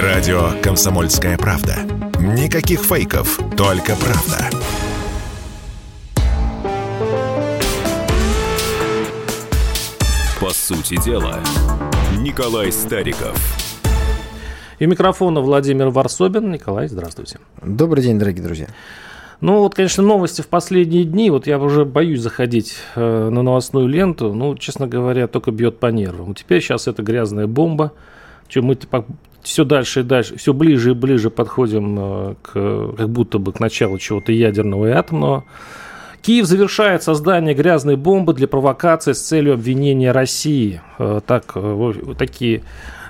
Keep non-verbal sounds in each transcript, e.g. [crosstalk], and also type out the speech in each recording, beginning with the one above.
Радио «Комсомольская правда». Никаких фейков, только правда. По сути дела, Николай Стариков. И микрофона Владимир Варсобин. Николай, здравствуйте. Добрый день, дорогие друзья. Ну вот, конечно, новости в последние дни, вот я уже боюсь заходить э, на новостную ленту, ну, честно говоря, только бьет по нервам. Теперь сейчас это грязная бомба, что мы все дальше и дальше, все ближе и ближе подходим э, к, как будто бы к началу чего-то ядерного и атомного. Киев завершает создание грязной бомбы для провокации с целью обвинения России. Э, так, э, такие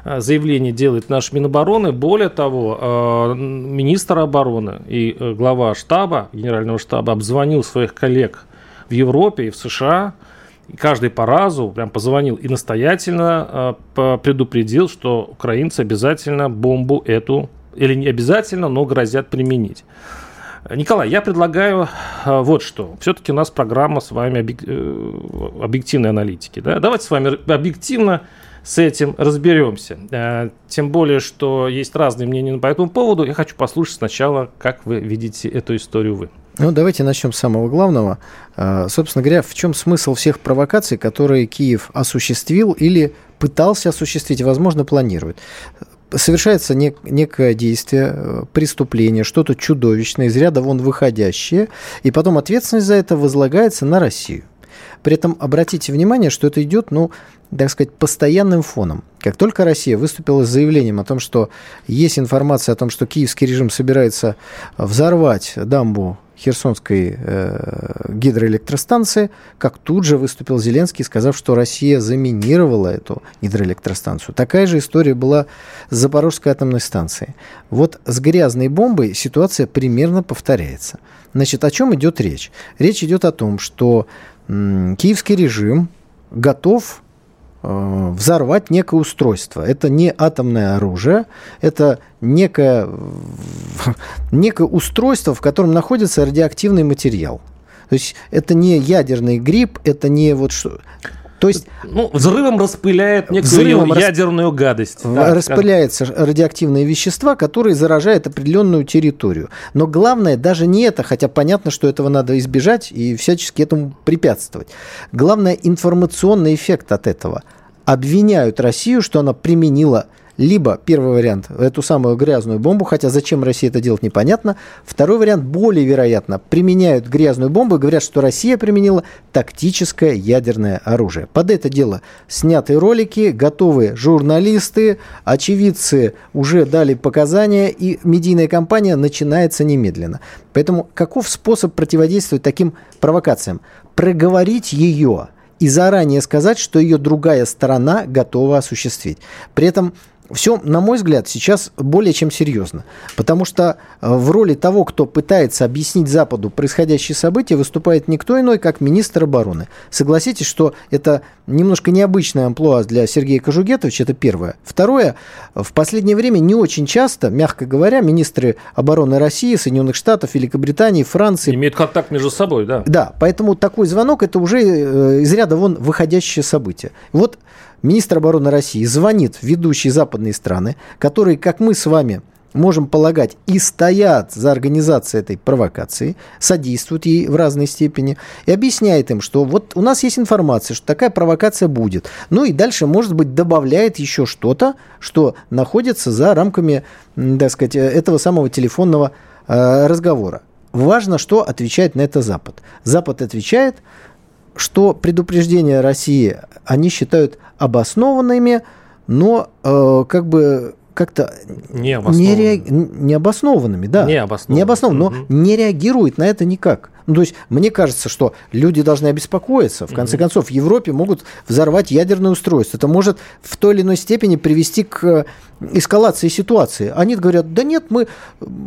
заявление делает наш Минобороны. Более того, министр обороны и глава штаба, генерального штаба, обзвонил своих коллег в Европе и в США, и каждый по разу прям позвонил и настоятельно предупредил, что украинцы обязательно бомбу эту, или не обязательно, но грозят применить. Николай, я предлагаю вот что. Все-таки у нас программа с вами объективной аналитики. Да? Давайте с вами объективно с этим разберемся. Э, тем более, что есть разные мнения по этому поводу. Я хочу послушать сначала, как вы видите эту историю вы. Ну, давайте начнем с самого главного. Э, собственно говоря, в чем смысл всех провокаций, которые Киев осуществил или пытался осуществить, возможно, планирует? совершается нек- некое действие, э, преступление, что-то чудовищное, из ряда вон выходящее, и потом ответственность за это возлагается на Россию. При этом обратите внимание, что это идет, ну, так сказать, постоянным фоном. Как только Россия выступила с заявлением о том, что есть информация о том, что киевский режим собирается взорвать дамбу Херсонской э, гидроэлектростанции, как тут же выступил Зеленский, сказав, что Россия заминировала эту гидроэлектростанцию. Такая же история была с Запорожской атомной станцией. Вот с грязной бомбой ситуация примерно повторяется. Значит, о чем идет речь? Речь идет о том, что м, киевский режим готов взорвать некое устройство. Это не атомное оружие, это некое, [laughs] некое устройство, в котором находится радиоактивный материал. То есть это не ядерный гриб, это не вот что. То есть, ну, взрывом распыляет некую взрывом ядерную расп... гадость. Да, распыляются как... радиоактивные вещества, которые заражают определенную территорию. Но главное даже не это, хотя понятно, что этого надо избежать и всячески этому препятствовать. Главное информационный эффект от этого. Обвиняют Россию, что она применила либо, первый вариант, эту самую грязную бомбу, хотя зачем Россия это делать, непонятно. Второй вариант, более вероятно, применяют грязную бомбу и говорят, что Россия применила тактическое ядерное оружие. Под это дело сняты ролики, готовы журналисты, очевидцы уже дали показания, и медийная кампания начинается немедленно. Поэтому каков способ противодействовать таким провокациям? Проговорить ее и заранее сказать, что ее другая сторона готова осуществить. При этом все, на мой взгляд, сейчас более чем серьезно. Потому что э, в роли того, кто пытается объяснить Западу происходящие события, выступает никто иной, как министр обороны. Согласитесь, что это немножко необычная амплуа для Сергея Кожугетовича, это первое. Второе, в последнее время не очень часто, мягко говоря, министры обороны России, Соединенных Штатов, Великобритании, Франции... Имеют контакт между собой, да. Да, поэтому такой звонок – это уже э, из ряда вон выходящее событие. Вот министр обороны России звонит в ведущие западные страны, которые, как мы с вами можем полагать, и стоят за организацией этой провокации, содействуют ей в разной степени, и объясняет им, что вот у нас есть информация, что такая провокация будет. Ну и дальше, может быть, добавляет еще что-то, что находится за рамками, так сказать, этого самого телефонного э, разговора. Важно, что отвечает на это Запад. Запад отвечает, что предупреждения России они считают обоснованными, но э, как бы как-то необоснованными. Не, ре... необоснованными, да. Необоснованными. Необоснованными, но угу. не реагирует на это никак. Ну, то есть, мне кажется, что люди должны обеспокоиться. В конце концов, в Европе могут взорвать ядерное устройство. Это может в той или иной степени привести к э, эскалации ситуации. Они говорят, да нет, мы...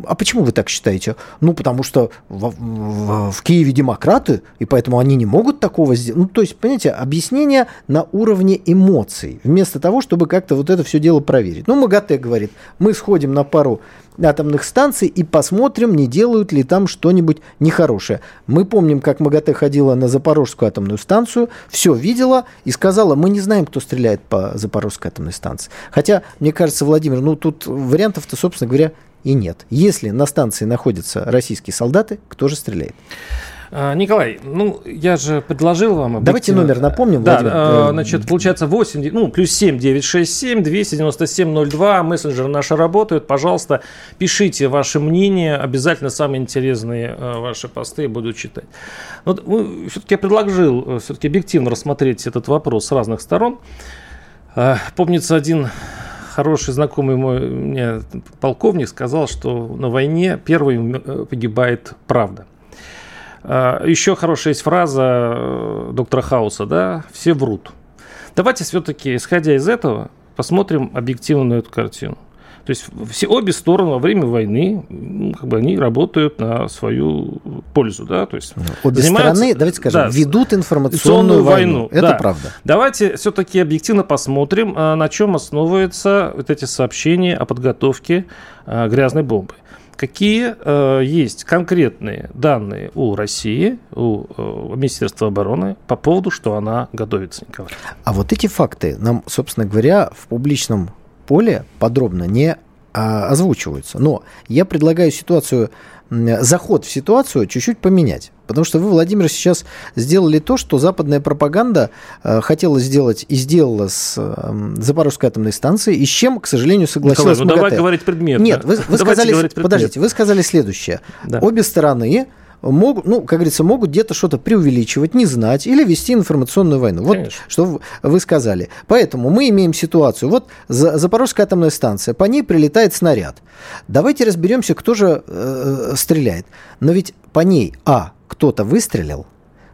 А почему вы так считаете? Ну, потому что в, в, в Киеве демократы, и поэтому они не могут такого сделать. Ну, то есть, понимаете, объяснение на уровне эмоций, вместо того, чтобы как-то вот это все дело проверить. Ну, МАГАТЭ говорит, мы сходим на пару атомных станций и посмотрим, не делают ли там что-нибудь нехорошее. Мы помним, как МАГАТЭ ходила на Запорожскую атомную станцию, все видела и сказала, мы не знаем, кто стреляет по Запорожской атомной станции. Хотя, мне кажется, Владимир, ну тут вариантов-то, собственно говоря, и нет. Если на станции находятся российские солдаты, кто же стреляет? А, Николай, ну, я же предложил вам... Давайте номер напомним, Да, Владимир. А, значит, получается 8, ну, плюс 7, 967, 297, 02, мессенджеры наши работают. Пожалуйста, пишите ваше мнение, обязательно самые интересные а, ваши посты буду читать. Вот все-таки я предложил э, все-таки объективно рассмотреть этот вопрос с разных сторон. Помнится один хороший знакомый мой мне полковник сказал, что на войне первым э, погибает правда. А, Еще хорошая есть фраза э, доктора Хауса, да, все врут. Давайте все-таки, исходя из этого, посмотрим объективно на эту картину. То есть все обе стороны во время войны, ну, как бы они работают на свою пользу, да, то есть ну, обе стороны, давайте скажем, да, ведут информационную войну. войну. Это да. правда. Давайте все-таки объективно посмотрим, а, на чем основываются вот эти сообщения о подготовке а, грязной бомбы какие э, есть конкретные данные у России, у э, Министерства обороны по поводу, что она готовится, Николай? А вот эти факты нам, собственно говоря, в публичном поле подробно не а, озвучиваются. Но я предлагаю ситуацию заход в ситуацию чуть-чуть поменять. Потому что вы, Владимир, сейчас сделали то, что западная пропаганда э, хотела сделать и сделала с э, Запорожской атомной станцией, и с чем, к сожалению, согласилась Николай, ну давай говорить предметно. Нет, вы, вы сказали, подождите, вы сказали следующее. Да. Обе стороны могут, ну, как говорится, могут где-то что-то преувеличивать, не знать или вести информационную войну. Вот Конечно. что вы сказали. Поэтому мы имеем ситуацию. Вот Запорожская атомная станция, по ней прилетает снаряд. Давайте разберемся, кто же э, стреляет. Но ведь по ней, а, кто-то выстрелил,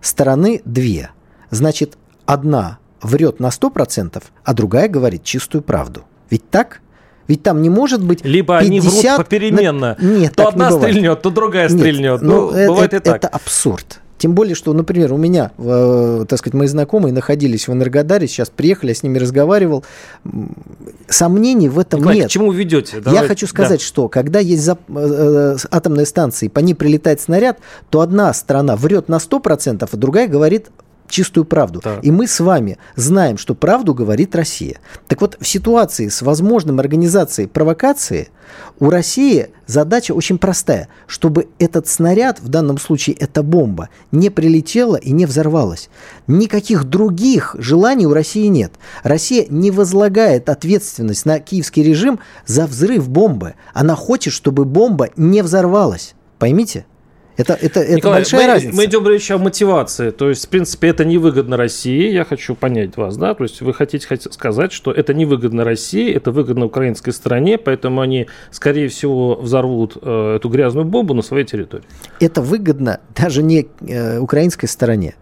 стороны две. Значит, одна врет на 100%, а другая говорит чистую правду. Ведь так? Ведь там не может быть Либо 50... они врут попеременно. Нет, то одна стрельнет, то другая Нет, стрельнет. Ну, ну это, бывает это, и так. Это абсурд. Тем более, что, например, у меня, э, так сказать, мои знакомые находились в Энергодаре, сейчас приехали, я с ними разговаривал. Сомнений в этом Николай, нет. К чему вы ведете? Давай. Я хочу сказать, да. что когда есть зап- э, э, атомные станции, по ней прилетает снаряд, то одна страна врет на 100%, а другая говорит чистую правду. Да. И мы с вами знаем, что правду говорит Россия. Так вот, в ситуации с возможным организацией провокации у России задача очень простая, чтобы этот снаряд, в данном случае эта бомба, не прилетела и не взорвалась. Никаких других желаний у России нет. Россия не возлагает ответственность на киевский режим за взрыв бомбы. Она хочет, чтобы бомба не взорвалась. Поймите? Это, это, это Николай, большая мы, разница. Мы идем речь о мотивации. То есть, в принципе, это невыгодно России. Я хочу понять вас, да? То есть, вы хотите сказать, что это невыгодно России, это выгодно украинской стране, поэтому они, скорее всего, взорвут э, эту грязную бомбу на своей территории. Это выгодно даже не э, украинской стороне.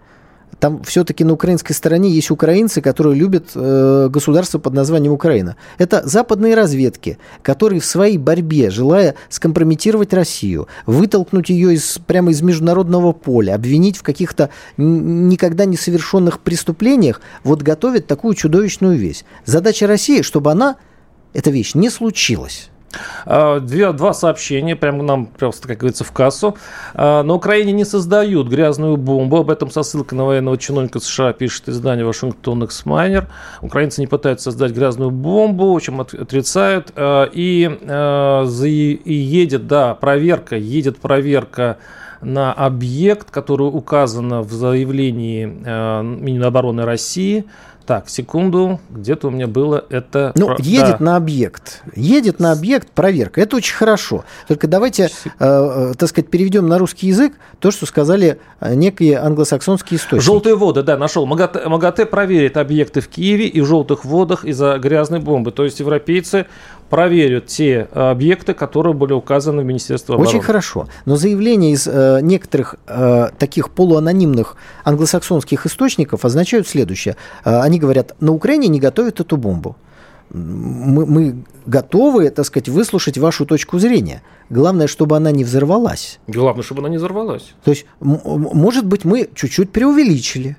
Там все-таки на украинской стороне есть украинцы, которые любят э, государство под названием Украина. Это западные разведки, которые в своей борьбе, желая скомпрометировать Россию, вытолкнуть ее из, прямо из международного поля, обвинить в каких-то никогда не совершенных преступлениях, вот готовят такую чудовищную вещь. Задача России, чтобы она, эта вещь, не случилась. А, две, два сообщения, прямо нам просто, как говорится, в кассу. А, на Украине не создают грязную бомбу. Об этом со ссылкой на военного чиновника США пишет издание Вашингтон Эксмайнер. Украинцы не пытаются создать грязную бомбу, чем отрицают. А, и, и едет, да, проверка, едет проверка на объект, который указано в заявлении Минобороны России – так, секунду, где-то у меня было это... Ну, Про... едет да. на объект. Едет на объект, проверка. Это очень хорошо. Только давайте, э, э, так сказать, переведем на русский язык то, что сказали э, некие англосаксонские источники. Желтые воды, да, нашел. МАГАТЭ, МАГАТЭ проверит объекты в Киеве и в желтых водах из-за грязной бомбы. То есть европейцы проверят те э, объекты, которые были указаны в Министерстве обороны. Очень хорошо. Но заявления из э, некоторых э, таких полуанонимных англосаксонских источников означают следующее. Э, они говорят, на Украине не готовят эту бомбу. Мы, мы готовы, так сказать, выслушать вашу точку зрения. Главное, чтобы она не взорвалась. Главное, чтобы она не взорвалась. То есть, может быть, мы чуть-чуть преувеличили.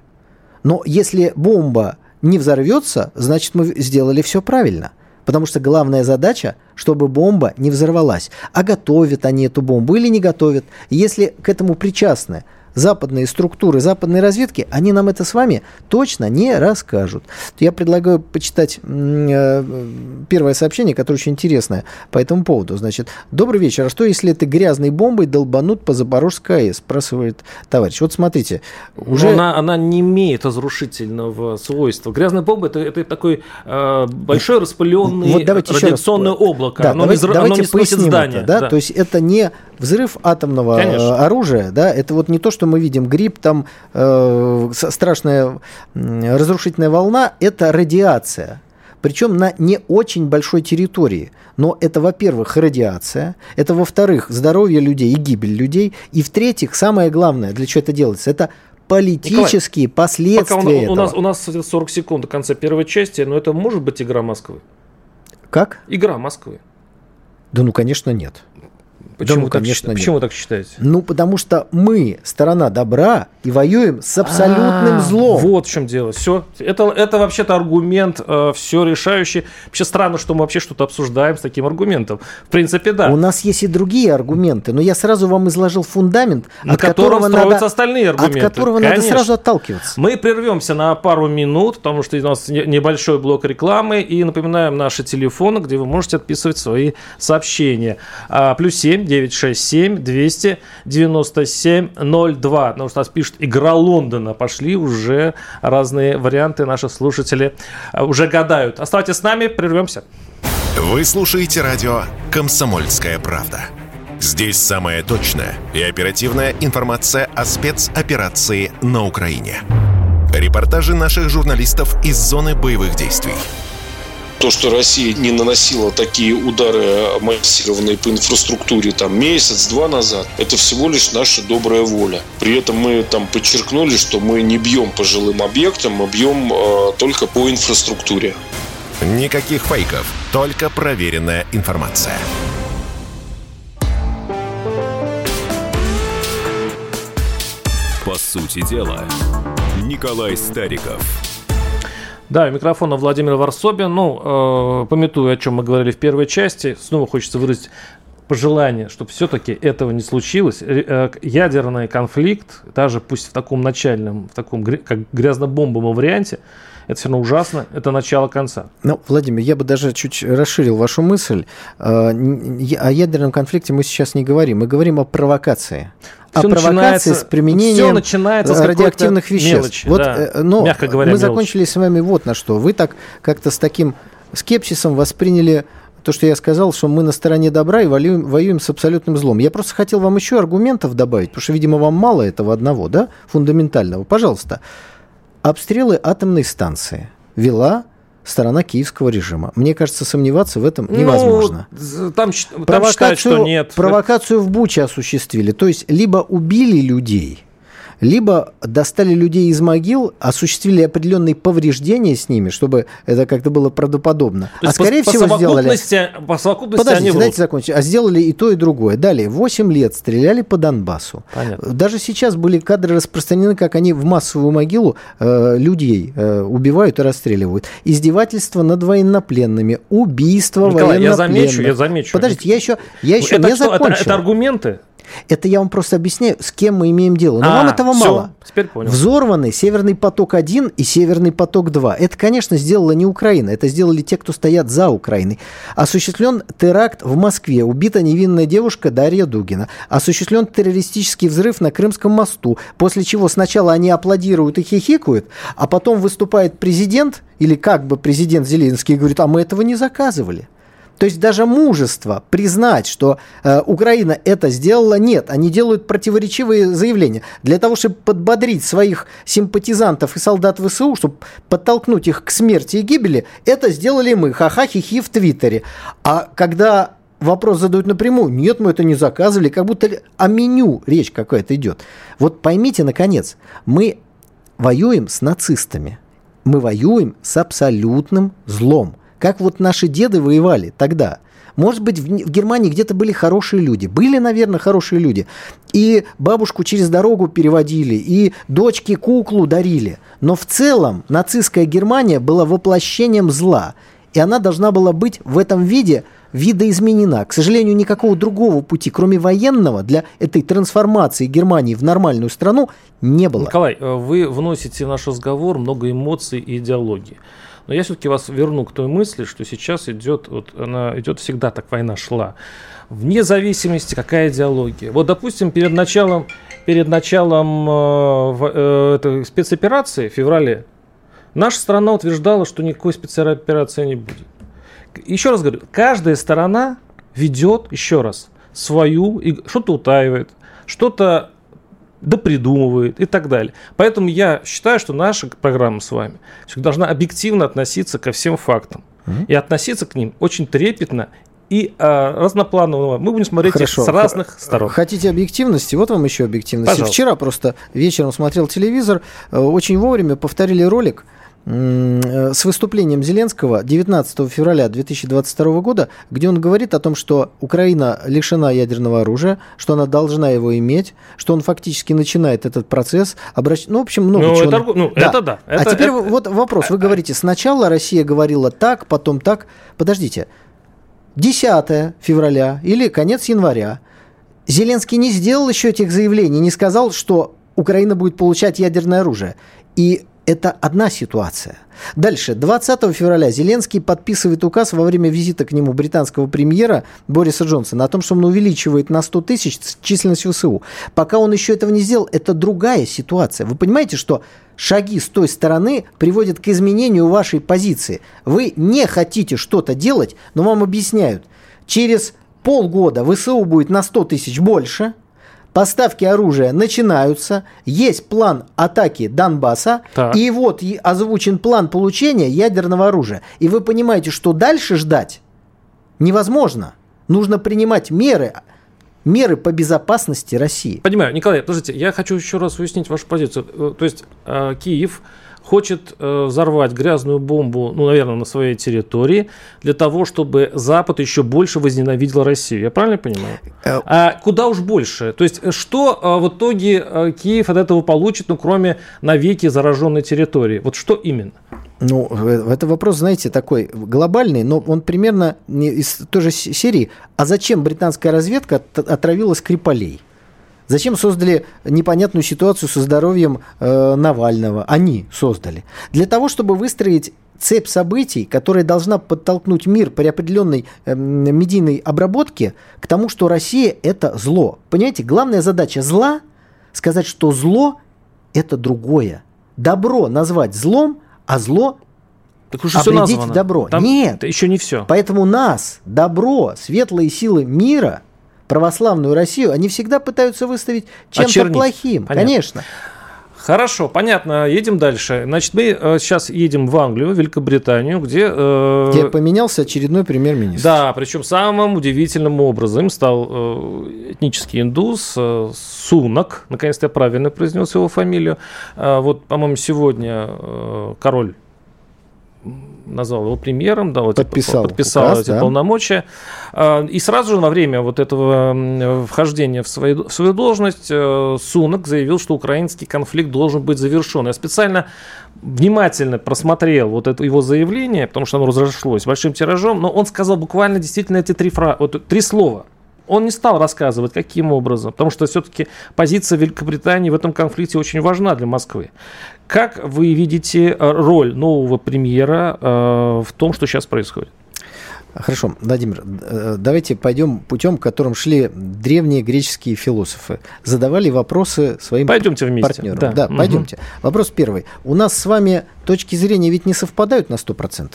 Но если бомба не взорвется, значит, мы сделали все правильно. Потому что главная задача, чтобы бомба не взорвалась. А готовят они эту бомбу или не готовят. Если к этому причастны западные структуры западной разведки, они нам это с вами точно не расскажут. Я предлагаю почитать э, первое сообщение, которое очень интересное по этому поводу. Значит, добрый вечер. А что, если это грязной бомбой долбанут по Запорожской АЭС? Спрашивает товарищ. Вот смотрите. Уже... она, она не имеет разрушительного свойства. Грязная бомба это, это такой э, большой распыленный вот давайте радиационное облако. Да, оно давайте, не, давайте оно не поясним здание. Это, да? Да. То есть это не взрыв атомного Конечно. оружия, да, это вот не то, что мы видим гриб, там э, страшная разрушительная волна, это радиация. Причем на не очень большой территории. Но это, во-первых, радиация, это, во-вторых, здоровье людей и гибель людей, и, в-третьих, самое главное, для чего это делается, это политические Николай, последствия пока у, у, нас, у нас 40 секунд до конца первой части, но это может быть игра Москвы? Как? Игра Москвы. Да ну, конечно, нет. Почему, да, ну, так, конечно, почему вы так считаете? Ну, потому что мы сторона добра и воюем с абсолютным А-а-а, злом. Вот в чем дело. Все. Это, это вообще-то аргумент, э, все решающий. Вообще странно, что мы вообще что-то обсуждаем с таким аргументом. В принципе, да. У нас есть и другие аргументы, но я сразу вам изложил фундамент, на от которого надо, остальные аргументы. От которого Конечно. надо сразу отталкиваться. Мы прервемся на пару минут, потому что у нас небольшой блок рекламы. И напоминаем наши телефоны, где вы можете отписывать свои сообщения. А, плюс 7 967 297 02. Потому что нас пишут «Игра Лондона». Пошли уже разные варианты. Наши слушатели а, уже гадают. Оставайтесь с нами, прервемся. Вы слушаете радио «Комсомольская правда». Здесь самая точная и оперативная информация о спецоперации на Украине. Репортажи наших журналистов из зоны боевых действий – то, что Россия не наносила такие удары массированные по инфраструктуре там месяц-два назад, это всего лишь наша добрая воля. При этом мы там подчеркнули, что мы не бьем по жилым объектам, мы бьем э, только по инфраструктуре. Никаких фейков, только проверенная информация. По сути дела, Николай Стариков – да, у микрофона Владимир Варсобин. Ну, э, пометуя, о чем мы говорили в первой части, снова хочется выразить пожелание, чтобы все-таки этого не случилось. Э, ядерный конфликт, даже пусть в таком начальном, в таком как грязно-бомбовом варианте, это все равно ужасно, это начало конца. Ну, Владимир, я бы даже чуть расширил вашу мысль. Э, о ядерном конфликте мы сейчас не говорим, мы говорим о провокации все о провокации с применением все начинается с радиоактивных веществ. Мелочи, вот, да, э, но мягко говоря, мы мелочи. закончили с вами вот на что. Вы так как-то с таким скепсисом восприняли то, что я сказал, что мы на стороне добра и воюем, воюем с абсолютным злом. Я просто хотел вам еще аргументов добавить, потому что, видимо, вам мало этого одного, да, фундаментального. Пожалуйста. Обстрелы атомной станции вела сторона киевского режима. Мне кажется, сомневаться в этом ну, невозможно. Ну, там, там считают, что нет. Провокацию в Буче осуществили. То есть, либо убили людей, либо достали людей из могил, осуществили определенные повреждения с ними, чтобы это как-то было правдоподобно. То а скорее по, всего по сделали... По совокупности Подождите, они дайте закончить. А сделали и то, и другое. Далее, 8 лет стреляли по Донбассу. Понятно. Даже сейчас были кадры распространены, как они в массовую могилу э, людей э, убивают и расстреливают. Издевательство над военнопленными, убийство Николай, военнопленных. я замечу, я замечу. Подождите, я еще, я еще это не что, закончил. Это, это аргументы? Это я вам просто объясняю, с кем мы имеем дело. Но а, вам этого все, мало. Теперь понял. Взорваны Северный поток-1 и Северный поток-2. Это, конечно, сделала не Украина. Это сделали те, кто стоят за Украиной. Осуществлен теракт в Москве. Убита невинная девушка Дарья Дугина. Осуществлен террористический взрыв на Крымском мосту. После чего сначала они аплодируют и хихикают, а потом выступает президент, или как бы президент Зеленский, и говорит, а мы этого не заказывали. То есть даже мужество признать, что э, Украина это сделала, нет. Они делают противоречивые заявления. Для того, чтобы подбодрить своих симпатизантов и солдат ВСУ, чтобы подтолкнуть их к смерти и гибели, это сделали мы. Ха-ха-хи-хи в Твиттере. А когда вопрос задают напрямую. Нет, мы это не заказывали, как будто о меню речь какая-то идет. Вот поймите, наконец, мы воюем с нацистами. Мы воюем с абсолютным злом. Как вот наши деды воевали тогда. Может быть, в Германии где-то были хорошие люди. Были, наверное, хорошие люди. И бабушку через дорогу переводили, и дочке куклу дарили. Но в целом нацистская Германия была воплощением зла. И она должна была быть в этом виде видоизменена. К сожалению, никакого другого пути, кроме военного, для этой трансформации Германии в нормальную страну не было. Николай, э, вы вносите в наш разговор много эмоций и идеологии. Но я все-таки вас верну к той мысли, что сейчас идет, вот она идет всегда так война шла. Вне зависимости, какая идеология. Вот, допустим, перед началом, перед началом э, э, спецоперации в феврале наша страна утверждала, что никакой спецоперации не будет. Еще раз говорю, каждая сторона ведет, еще раз, свою, что-то утаивает, что-то допридумывает и так далее. Поэтому я считаю, что наша программа с вами должна объективно относиться ко всем фактам. И относиться к ним очень трепетно и а, разнопланового. Мы будем смотреть Хорошо. их с разных сторон. Хотите объективности? Вот вам еще объективности. Пожалуйста. Вчера просто вечером смотрел телевизор, э, очень вовремя повторили ролик Э, с выступлением Зеленского 19 февраля 2022 года, где он говорит о том, что Украина лишена ядерного оружия, что она должна его иметь, что он фактически начинает этот процесс. Обращ... Ну, в общем, много ну, чего. Это, он... ну, да. это да. А это, а теперь это... вот вопрос. Вы говорите, сначала Россия говорила так, потом так. Подождите. 10 февраля или конец января Зеленский не сделал еще этих заявлений, не сказал, что Украина будет получать ядерное оружие. И это одна ситуация. Дальше. 20 февраля Зеленский подписывает указ во время визита к нему британского премьера Бориса Джонсона о том, что он увеличивает на 100 тысяч численность ВСУ. Пока он еще этого не сделал, это другая ситуация. Вы понимаете, что шаги с той стороны приводят к изменению вашей позиции. Вы не хотите что-то делать, но вам объясняют. Через полгода ВСУ будет на 100 тысяч больше – Поставки оружия начинаются, есть план атаки Донбасса, так. и вот озвучен план получения ядерного оружия. И вы понимаете, что дальше ждать невозможно. Нужно принимать меры, меры по безопасности России. Понимаю. Николай, подождите, я хочу еще раз уяснить вашу позицию. Э, то есть э, Киев хочет э, взорвать грязную бомбу, ну, наверное, на своей территории, для того, чтобы Запад еще больше возненавидел Россию. Я правильно понимаю? Э, а куда уж больше? То есть, что э, в итоге э, Киев от этого получит, ну, кроме навеки зараженной территории? Вот что именно? Ну, это вопрос, знаете, такой глобальный, но он примерно из той же серии. А зачем британская разведка отравила Скрипалей? Зачем создали непонятную ситуацию со здоровьем э, Навального? Они создали. Для того, чтобы выстроить цепь событий, которая должна подтолкнуть мир при определенной э, медийной обработке к тому, что Россия – это зло. Понимаете, главная задача зла – сказать, что зло – это другое. Добро назвать злом, а зло так уже все названо. добро. Там Нет. Это еще не все. Поэтому нас, добро, светлые силы мира – православную Россию, они всегда пытаются выставить чем-то Очернить. плохим. Понятно. Конечно. Хорошо, понятно. Едем дальше. Значит, мы э, сейчас едем в Англию, Великобританию, где... Э, где поменялся очередной премьер-министр. Да, причем самым удивительным образом стал э, этнический индус э, Сунак. Наконец-то я правильно произнес его фамилию. Э, вот, по-моему, сегодня э, король назвал его премьером, да, вот подписал, подписал указ, эти да. полномочия. А, и сразу же во время вот этого вхождения в свою, в свою должность э, Сунок заявил, что украинский конфликт должен быть завершен. Я специально внимательно просмотрел вот это его заявление, потому что оно разошлось большим тиражом, но он сказал буквально действительно эти три, фра... вот, три слова – он не стал рассказывать, каким образом, потому что все-таки позиция Великобритании в этом конфликте очень важна для Москвы. Как вы видите э, роль нового премьера э, в том, что сейчас происходит? Хорошо, Владимир, э, давайте пойдем путем, которым шли древние греческие философы. Задавали вопросы своим пойдемте вместе. партнерам. Да, да угу. пойдемте. Вопрос первый. У нас с вами точки зрения ведь не совпадают на 100%.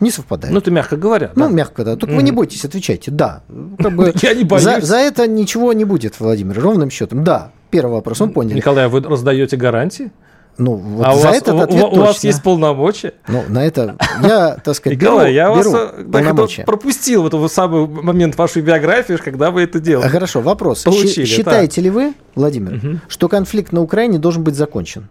Не совпадает. Ну, это мягко говоря. Ну, да. мягко, да. Только mm-hmm. вы не бойтесь, отвечайте. Да. Как бы [laughs] Я не боюсь. За, за это ничего не будет, Владимир, ровным счетом. Да. Первый вопрос, он понял. Николай, а вы раздаете гарантии? Ну, вот а за у вас, этот ответ у, у вас есть полномочия? Ну, на это я, так сказать, Николай, беру, я беру вас э, полномочия. пропустил вот этот самый момент вашей биографии, когда вы это делали. Хорошо, вопрос. Получили, Считаете так. ли вы, Владимир, угу. что конфликт на Украине должен быть закончен?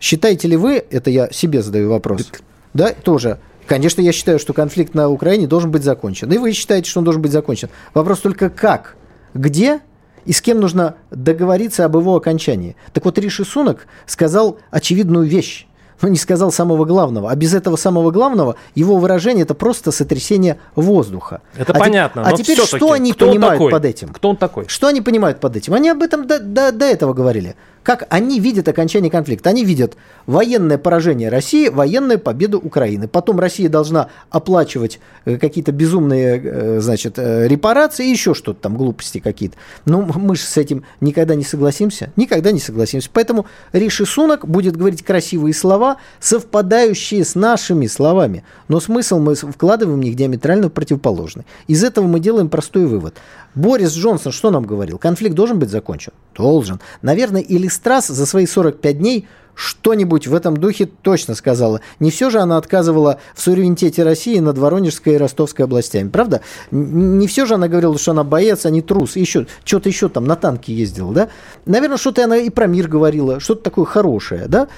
Считаете ли вы, это я себе задаю вопрос, да, тоже, Конечно, я считаю, что конфликт на Украине должен быть закончен. И вы считаете, что он должен быть закончен. Вопрос только как, где и с кем нужно договориться об его окончании. Так вот, Риши Сунок сказал очевидную вещь. но не сказал самого главного. А без этого самого главного его выражение это просто сотрясение воздуха. Это а понятно. Те, а теперь что они понимают такой? под этим? Кто он такой? Что они понимают под этим? Они об этом до, до, до этого говорили. Как они видят окончание конфликта? Они видят военное поражение России, военную победу Украины. Потом Россия должна оплачивать э, какие-то безумные, э, значит, э, репарации и еще что-то там, глупости какие-то. Но мы же с этим никогда не согласимся. Никогда не согласимся. Поэтому Риши Сунок будет говорить красивые слова, совпадающие с нашими словами. Но смысл мы вкладываем в них диаметрально противоположный. Из этого мы делаем простой вывод. Борис Джонсон что нам говорил? Конфликт должен быть закончен? Должен. Наверное, или Страс за свои 45 дней что-нибудь в этом духе точно сказала. Не все же она отказывала в суверенитете России над Воронежской и Ростовской областями, правда? Не все же она говорила, что она боец, а не трус, еще что-то еще там на танке ездила, да? Наверное, что-то она и про мир говорила, что-то такое хорошее, да?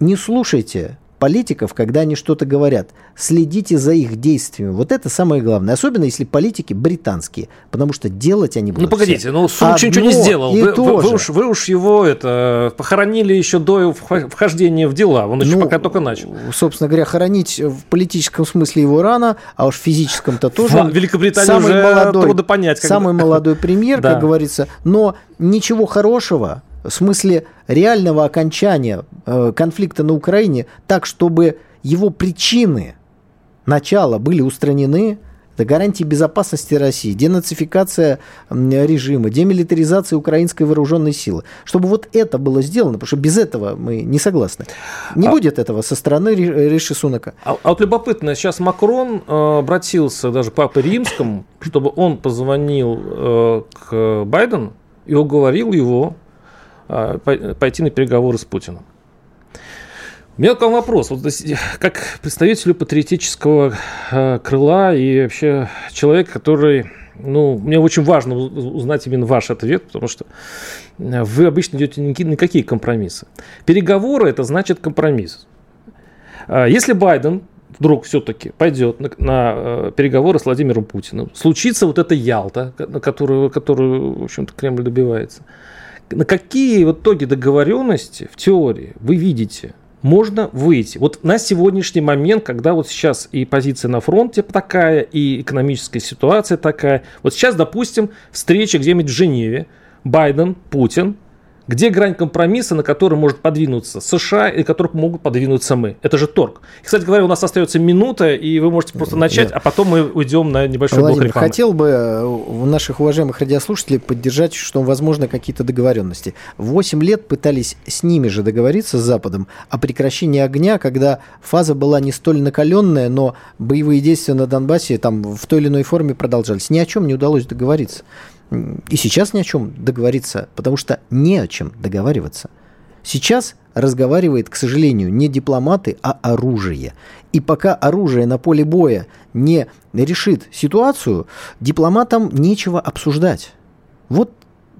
Не слушайте политиков, когда они что-то говорят. Следите за их действиями. Вот это самое главное. Особенно, если политики британские. Потому что делать они будут Ну, погодите, все. ну, Сунок ничего не сделал. Вы, вы, вы, уж, вы уж его это похоронили еще до вх- вхождения в дела. Он еще Ну, пока только начал. Собственно говоря, хоронить в политическом смысле его рано, а уж в физическом-то тоже. В Великобритании самый уже молодой, трудно понять, как Самый молодой премьер, [laughs] как говорится. Но ничего хорошего в смысле реального окончания э, конфликта на Украине так, чтобы его причины начала были устранены, это гарантии безопасности России, денацификация режима, демилитаризация украинской вооруженной силы. Чтобы вот это было сделано, потому что без этого мы не согласны. Не А- будет этого со стороны Ри- Риши Сунака. А, а вот любопытно, сейчас Макрон э, обратился даже к Папе Римскому, чтобы он позвонил э, к Байдену и уговорил его пойти на переговоры с Путиным. У меня к вам вопрос. Вот, как представителю патриотического э, крыла и вообще человек, который... Ну, мне очень важно уз- узнать именно ваш ответ, потому что э, вы обычно идете на какие компромиссы. Переговоры – это значит компромисс. А Если Байден вдруг все-таки пойдет на, на, переговоры с Владимиром Путиным, случится вот эта Ялта, на которую, которую в общем-то, Кремль добивается. На какие в итоге договоренности в теории вы видите можно выйти? Вот на сегодняшний момент, когда вот сейчас и позиция на фронте такая, и экономическая ситуация такая. Вот сейчас, допустим, встреча где-нибудь в Женеве, Байден, Путин, где грань компромисса, на который может подвинуться США и на который могут подвинуться мы? Это же торг. И, кстати говоря, у нас остается минута, и вы можете просто начать, Да. а потом мы уйдем на небольшой блок Владимир, рекламы. хотел бы э, у наших уважаемых радиослушателей поддержать, что возможно какие-то договоренности. Восемь лет пытались с ними же договориться, с Западом, о прекращении огня, когда фаза была не столь накаленная, но боевые действия на Донбассе там в той или иной форме продолжались. Ни о чем не удалось договориться. И сейчас ни о чем договориться, потому что не о чем договариваться. Сейчас разговаривает, к сожалению, не дипломаты, а оружие. И пока оружие на поле боя не решит ситуацию, дипломатам нечего обсуждать. Вот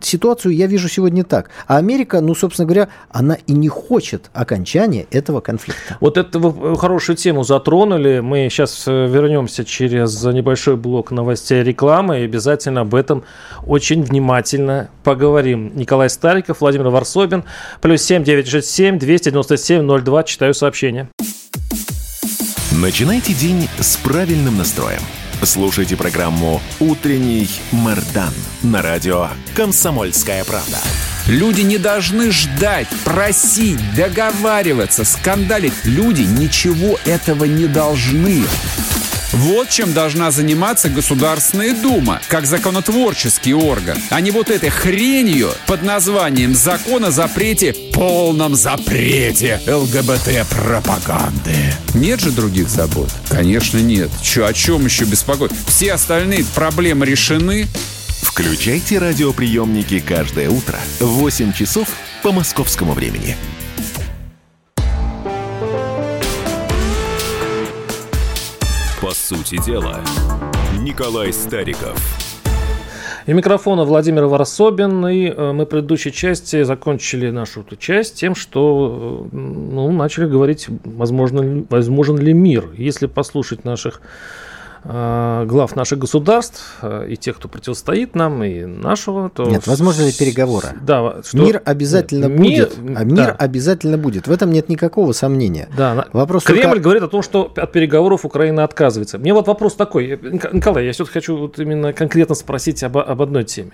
ситуацию я вижу сегодня так. А Америка, ну, собственно говоря, она и не хочет окончания этого конфликта. Вот эту вы хорошую тему затронули. Мы сейчас вернемся через небольшой блок новостей рекламы и обязательно об этом очень внимательно поговорим. Николай Стариков, Владимир Варсобин, плюс 7 967 297 02. Читаю сообщение. Начинайте день с правильным настроем. Слушайте программу «Утренний Мардан» на радио «Комсомольская правда». Люди не должны ждать, просить, договариваться, скандалить. Люди ничего этого не должны. Вот чем должна заниматься Государственная Дума, как законотворческий орган, а не вот этой хренью под названием «Закон о запрете, полном запрете ЛГБТ-пропаганды». Нет же других забот? Конечно нет. Че, о чем еще беспокоить? Все остальные проблемы решены, Включайте радиоприемники каждое утро в 8 часов по московскому времени. Сути дела, Николай Стариков. И микрофона Владимир Варсобин. И э, мы в предыдущей части закончили нашу эту часть тем, что э, ну, начали говорить, возможно, возможен ли мир. Если послушать наших глав наших государств э, и тех, кто противостоит нам, и нашего, то... Нет, возможно ли переговоры? Да, что... Мир обязательно нет, будет. Мир, а мир да. обязательно будет. В этом нет никакого сомнения. Да, вопрос Кремль только... говорит о том, что от переговоров Украина отказывается. Мне вот вопрос такой. Николай, я все-таки хочу вот именно конкретно спросить об, об одной теме.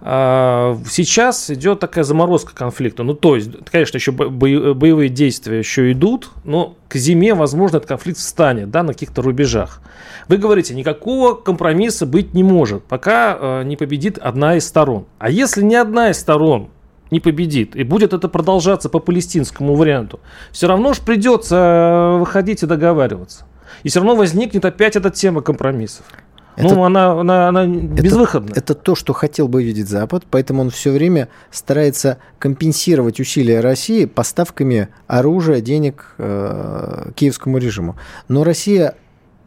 А, сейчас идет такая заморозка конфликта. Ну, то есть, конечно, еще боевые действия еще идут, но к зиме, возможно, этот конфликт встанет, да, на каких-то рубежах. Вы говорите, никакого компромисса быть не может, пока а, не победит одна из сторон. А если ни одна из сторон не победит, и будет это продолжаться по палестинскому варианту, все равно же придется а, выходить и договариваться. И все равно возникнет опять эта тема компромиссов. Это, ну, она, она, она безвыходна. Это, это то, что хотел бы видеть Запад, поэтому он все время старается компенсировать усилия России поставками оружия, денег э, киевскому режиму. Но Россия...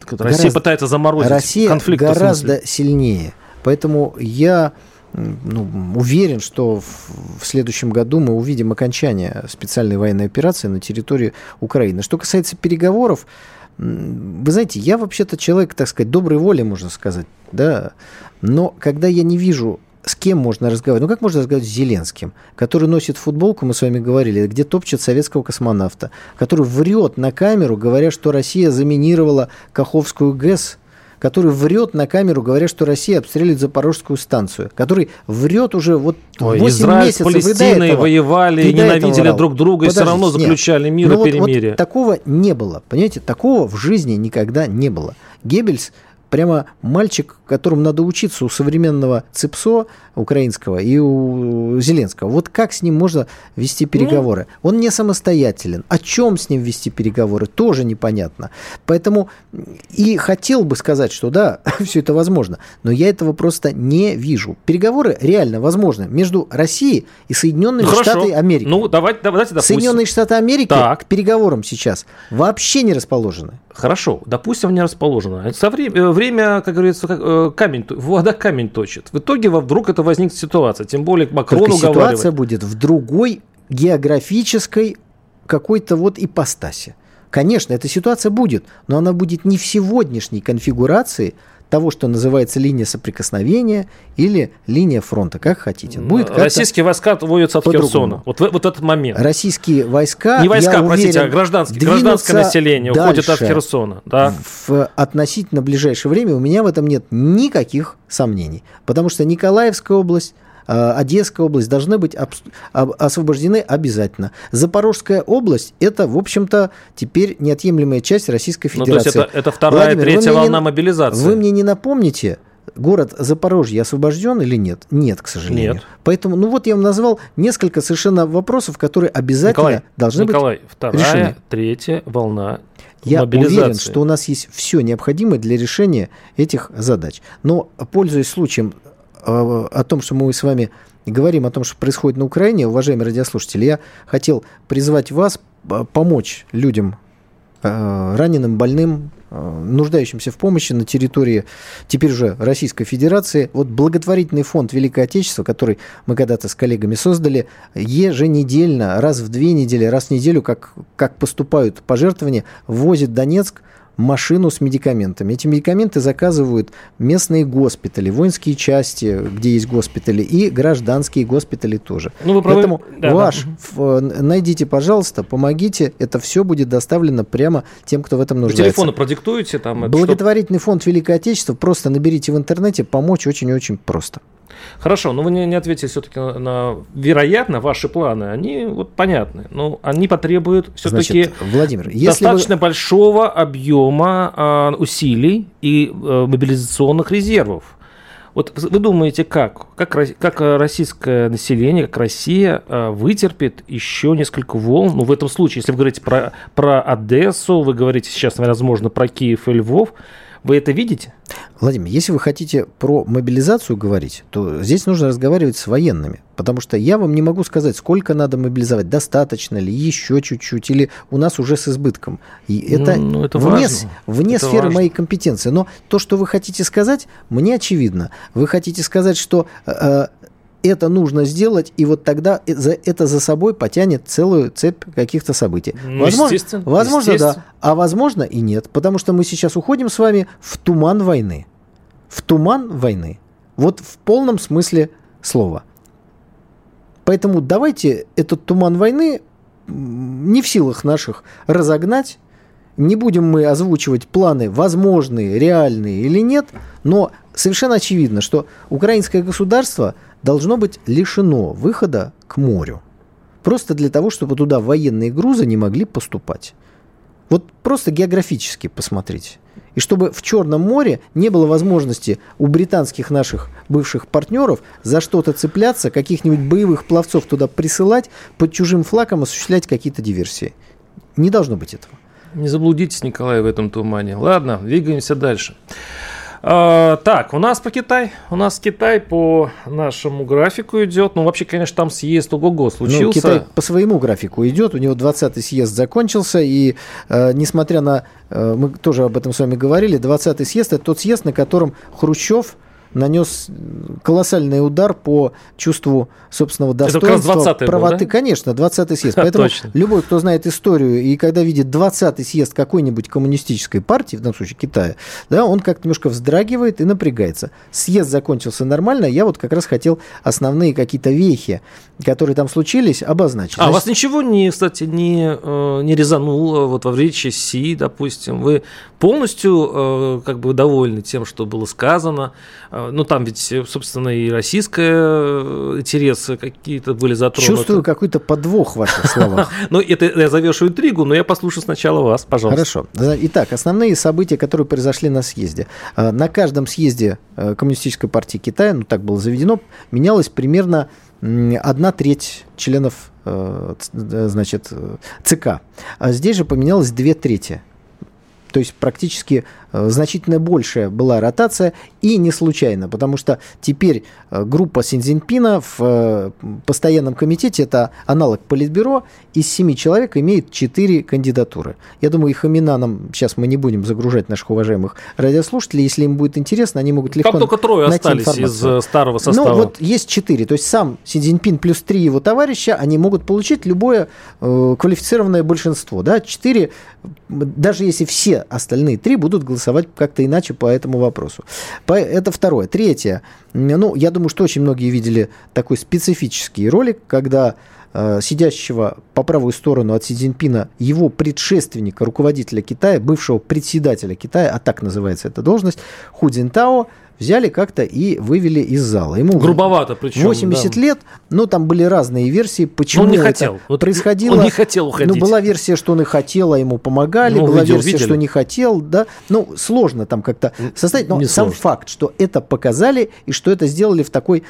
Россия гораздо, пытается заморозить Россия конфликт. гораздо сильнее. Поэтому я ну, уверен, что в, в следующем году мы увидим окончание специальной военной операции на территории Украины. Что касается переговоров, вы знаете, я вообще-то человек, так сказать, доброй воли, можно сказать, да, но когда я не вижу с кем можно разговаривать? Ну, как можно разговаривать с Зеленским, который носит футболку, мы с вами говорили, где топчет советского космонавта, который врет на камеру, говоря, что Россия заминировала Каховскую ГЭС который врет на камеру, говоря, что Россия обстреливает Запорожскую станцию, который врет уже вот Ой, 8 Израиль месяцев. с Палестиной этого, воевали, ненавидели друг друга Подождите, и все равно заключали нет. мир и перемирие. Вот, вот такого не было, понимаете, такого в жизни никогда не было. Геббельс прямо мальчик, которому надо учиться у современного ЦИПСО украинского и у Зеленского. Вот как с ним можно вести ну. переговоры? Он не самостоятелен. О чем с ним вести переговоры, тоже непонятно. Поэтому и хотел бы сказать, что да, [laughs] все это возможно, но я этого просто не вижу. Переговоры реально возможны между Россией и Соединенными ну, Штатами Америки. Ну, давайте, давайте допустим. Соединенные Штаты Америки так. к переговорам сейчас вообще не расположены. Хорошо, допустим, не расположено. Со время, э, время, как говорится, э, камень, вода камень точит. В итоге вдруг это возникнет ситуация, тем более Макрон Только ситуация будет в другой географической какой-то вот ипостаси. Конечно, эта ситуация будет, но она будет не в сегодняшней конфигурации того, что называется линия соприкосновения или линия фронта, как хотите. Будет Российские войска отводятся от Херсона. Вот, вот этот момент. Российские войска, Не войска, я простите, уверен, а гражданские, гражданское население уходит от Херсона. Да. В относительно ближайшее время у меня в этом нет никаких сомнений. Потому что Николаевская область, Одесская область должны быть освобождены обязательно. Запорожская область – это, в общем-то, теперь неотъемлемая часть Российской Федерации. Ну, то есть это, это вторая, Владимир, третья волна не, мобилизации. Вы мне не напомните, город Запорожье освобожден или нет? Нет, к сожалению. Нет. Поэтому, ну вот я вам назвал несколько совершенно вопросов, которые обязательно Николай, должны Николай, быть вторая, решены. третья волна я уверен, что у нас есть все необходимое для решения этих задач. Но, пользуясь случаем, о том, что мы с вами говорим о том, что происходит на Украине, уважаемые радиослушатели, я хотел призвать вас а, помочь людям, а, раненым, больным, нуждающимся в помощи на территории теперь уже Российской Федерации. Вот благотворительный фонд Великое Отечество, который мы когда-то с коллегами создали, еженедельно, раз в две недели, раз в неделю, как, как поступают пожертвования, возит Донецк машину с медикаментами. Эти медикаменты заказывают местные госпитали, воинские части, где есть госпитали, и гражданские госпитали тоже. Ну, вы Поэтому да, ваш, да. найдите, пожалуйста, помогите, это все будет доставлено прямо тем, кто в этом нуждается. Вы телефоны продиктуете там? Благотворительный фонд Великое Отечество, просто наберите в интернете, помочь очень-очень просто. Хорошо, но вы не, не ответили все-таки на, на, вероятно, ваши планы, они вот понятны, но они потребуют все-таки Владимир, достаточно вы... большого объема э, усилий и э, мобилизационных резервов. Вот вы думаете, как? Как, как российское население, как Россия э, вытерпит еще несколько волн? Ну, в этом случае, если вы говорите про, про Одессу, вы говорите сейчас, возможно, про Киев и Львов, вы это видите? Владимир, если вы хотите про мобилизацию говорить, то здесь нужно разговаривать с военными. Потому что я вам не могу сказать, сколько надо мобилизовать, достаточно ли, еще чуть-чуть, или у нас уже с избытком. И это, ну, ну это вне, вне это сферы важно. моей компетенции. Но то, что вы хотите сказать, мне очевидно. Вы хотите сказать, что э, это нужно сделать, и вот тогда это за собой потянет целую цепь каких-то событий. Ну, возможно, естественно, возможно да, а возможно и нет, потому что мы сейчас уходим с вами в туман войны. В туман войны. Вот в полном смысле слова. Поэтому давайте этот туман войны не в силах наших разогнать, не будем мы озвучивать планы, возможные, реальные или нет, но совершенно очевидно, что украинское государство должно быть лишено выхода к морю. Просто для того, чтобы туда военные грузы не могли поступать. Вот просто географически посмотрите. И чтобы в Черном море не было возможности у британских наших бывших партнеров за что-то цепляться, каких-нибудь боевых пловцов туда присылать, под чужим флагом осуществлять какие-то диверсии. Не должно быть этого. Не заблудитесь, Николай, в этом тумане. Ладно, двигаемся дальше. А, так, у нас по Китай. У нас Китай по нашему графику идет. Ну, вообще, конечно, там съезд ого-го случился. Ну, Китай по своему графику идет. У него 20-й съезд закончился. И э, несмотря на... Э, мы тоже об этом с вами говорили. 20-й съезд – это тот съезд, на котором Хрущев нанес колоссальный удар по чувству собственного достоинства, правоты. Был, да? Конечно, 20-й съезд. [laughs] Поэтому Точно. любой, кто знает историю, и когда видит 20-й съезд какой-нибудь коммунистической партии, в данном случае Китая, да, он как-то немножко вздрагивает и напрягается. Съезд закончился нормально, я вот как раз хотел основные какие-то вехи, которые там случились, обозначить. А Значит, вас ничего, не, кстати, не, э, не резануло вот во речи Си, допустим? Вы полностью э, как бы довольны тем, что было сказано? Э, ну, там ведь, собственно, и российские э, интересы какие-то были затронуты. Чувствую какой-то подвох в ваших словах. [laughs] Ну, это я завешу интригу, но я послушаю сначала вас, пожалуйста. Хорошо. Итак, основные события, которые произошли на съезде. Э, на каждом съезде Коммунистической партии Китая, ну, так было заведено, менялось примерно одна треть членов значит, ЦК. А здесь же поменялось две трети. То есть практически Э, значительно большая была ротация, и не случайно, потому что теперь э, группа Синьцзиньпина в э, постоянном комитете, это аналог Политбюро, из семи человек имеет четыре кандидатуры. Я думаю, их имена нам сейчас мы не будем загружать наших уважаемых радиослушателей. Если им будет интересно, они могут легко Там только трое остались информацию. из старого ну, состава. Ну, вот есть четыре. То есть сам Си Цзиньпин плюс три его товарища, они могут получить любое э, квалифицированное большинство. Да? Четыре, даже если все остальные три будут голосовать как-то иначе по этому вопросу. Это второе. Третье. Ну, я думаю, что очень многие видели такой специфический ролик, когда э, сидящего по правую сторону от Си Цзиньпина его предшественника, руководителя Китая, бывшего председателя Китая, а так называется эта должность, Ху Цзинтао, взяли как-то и вывели из зала. Ему Грубовато причем. 80 да. лет, но там были разные версии, почему он не хотел. происходило. Он не хотел уходить. Ну, была версия, что он и хотел, а ему помогали, ну, была видео версия, видели. что не хотел, да. Ну, сложно там как-то составить, но не сам сложно. факт, что это показали и что это сделали в такой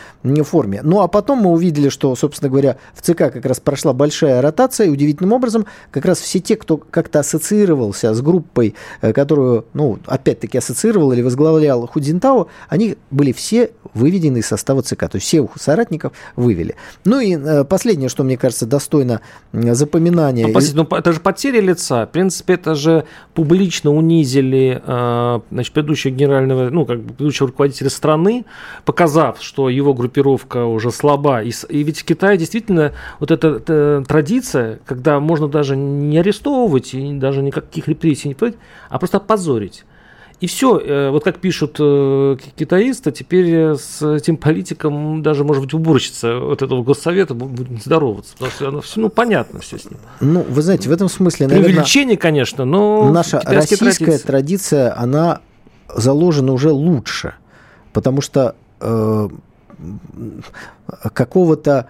форме. Ну, а потом мы увидели, что, собственно говоря, в ЦК как раз прошла большая ротация, и удивительным образом как раз все те, кто как-то ассоциировался с группой, э, которую, ну, опять-таки ассоциировал или возглавлял Худзинтао, они были все выведены из состава ЦК. То есть всех соратников вывели. Ну и э, последнее, что мне кажется достойно запоминания. Ну, простите, ну, это же потеря лица. В принципе, это же публично унизили э, значит, предыдущего генерального, ну, как бы предыдущего руководителя страны, показав, что его группировка уже слаба. И, и ведь в Китае действительно вот эта, эта традиция, когда можно даже не арестовывать и даже никаких репрессий не проводить, а просто опозорить. И все, э, вот как пишут э, китаисты, теперь э, с этим политиком даже, может быть, уборщица вот этого госсовета будет здороваться, потому что оно все, ну, понятно все с ним. Ну, вы знаете, в этом смысле, наверное... Увеличение, конечно, но... Наша российская традиция. традиция, она заложена уже лучше, потому что э, какого-то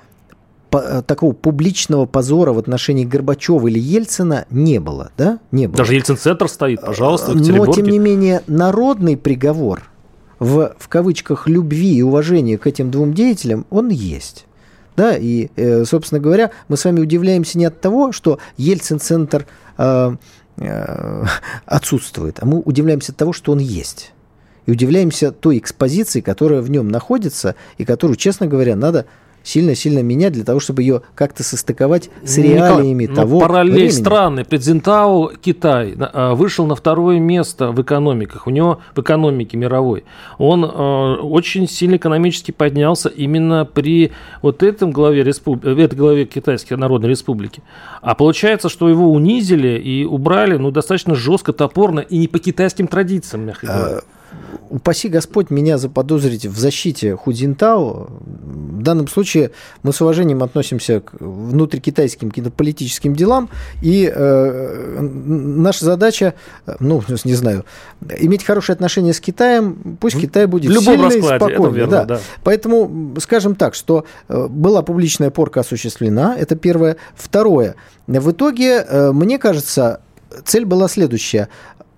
Э, такого публичного позора в отношении Горбачева или Ельцина не было, да? Не было. Даже Ельцин-центр стоит, пожалуйста, в Но, тем не менее, народный приговор в, в кавычках любви и уважения к этим двум деятелям, он есть. Да, и, э, собственно говоря, мы с вами удивляемся не от того, что Ельцин-центр э, э, отсутствует, а мы удивляемся от того, что он есть. И удивляемся той экспозиции, которая в нем находится, и которую, честно говоря, надо сильно-сильно менять для того, чтобы ее как-то состыковать с реалиями ну, того параллель времени. странная. При Цзинтао Китай а, вышел на второе место в экономиках. У него в экономике мировой. Он э, очень сильно экономически поднялся именно при вот этом главе, респуб... э, этой главе Китайской Народной Республики. А получается, что его унизили и убрали ну, достаточно жестко, топорно и не по китайским традициям, мягко говоря. Упаси Господь меня заподозрить в защите Худзинтао. В данном случае мы с уважением относимся к внутрикитайским каким-то политическим делам, и э, наша задача, ну, не знаю, иметь хорошие отношения с Китаем, пусть Китай будет В сильный и спокойный. верно, да. да. Поэтому скажем так, что э, была публичная порка осуществлена, это первое. Второе, в итоге, э, мне кажется, цель была следующая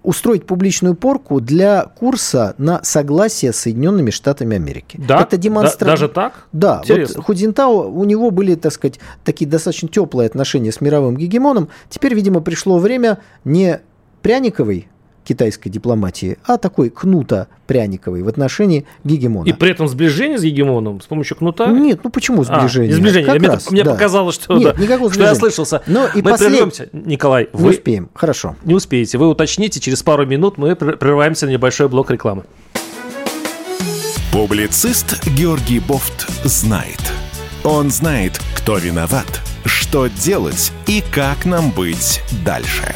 устроить публичную порку для курса на согласие с Соединенными Штатами Америки. Да? Это демонстра... Да- даже так? Да. Интересно. Вот Худзинтао, у него были, так сказать, такие достаточно теплые отношения с мировым гегемоном. Теперь, видимо, пришло время не пряниковой китайской дипломатии, а такой кнута пряниковой в отношении гегемона. И при этом сближение с гегемоном с помощью кнута? Нет, ну почему А, сближение? не сближение. Как мне, раз, мне да. показалось, что, Нет, да, никакого что я слышался. Но и мы послед- прервемся. Николай, Не вы успеем. Хорошо. не успеете. Вы уточните, через пару минут мы пр- прерываемся на небольшой блок рекламы. Публицист Георгий Бофт знает. Он знает, кто виноват, что делать и как нам быть дальше.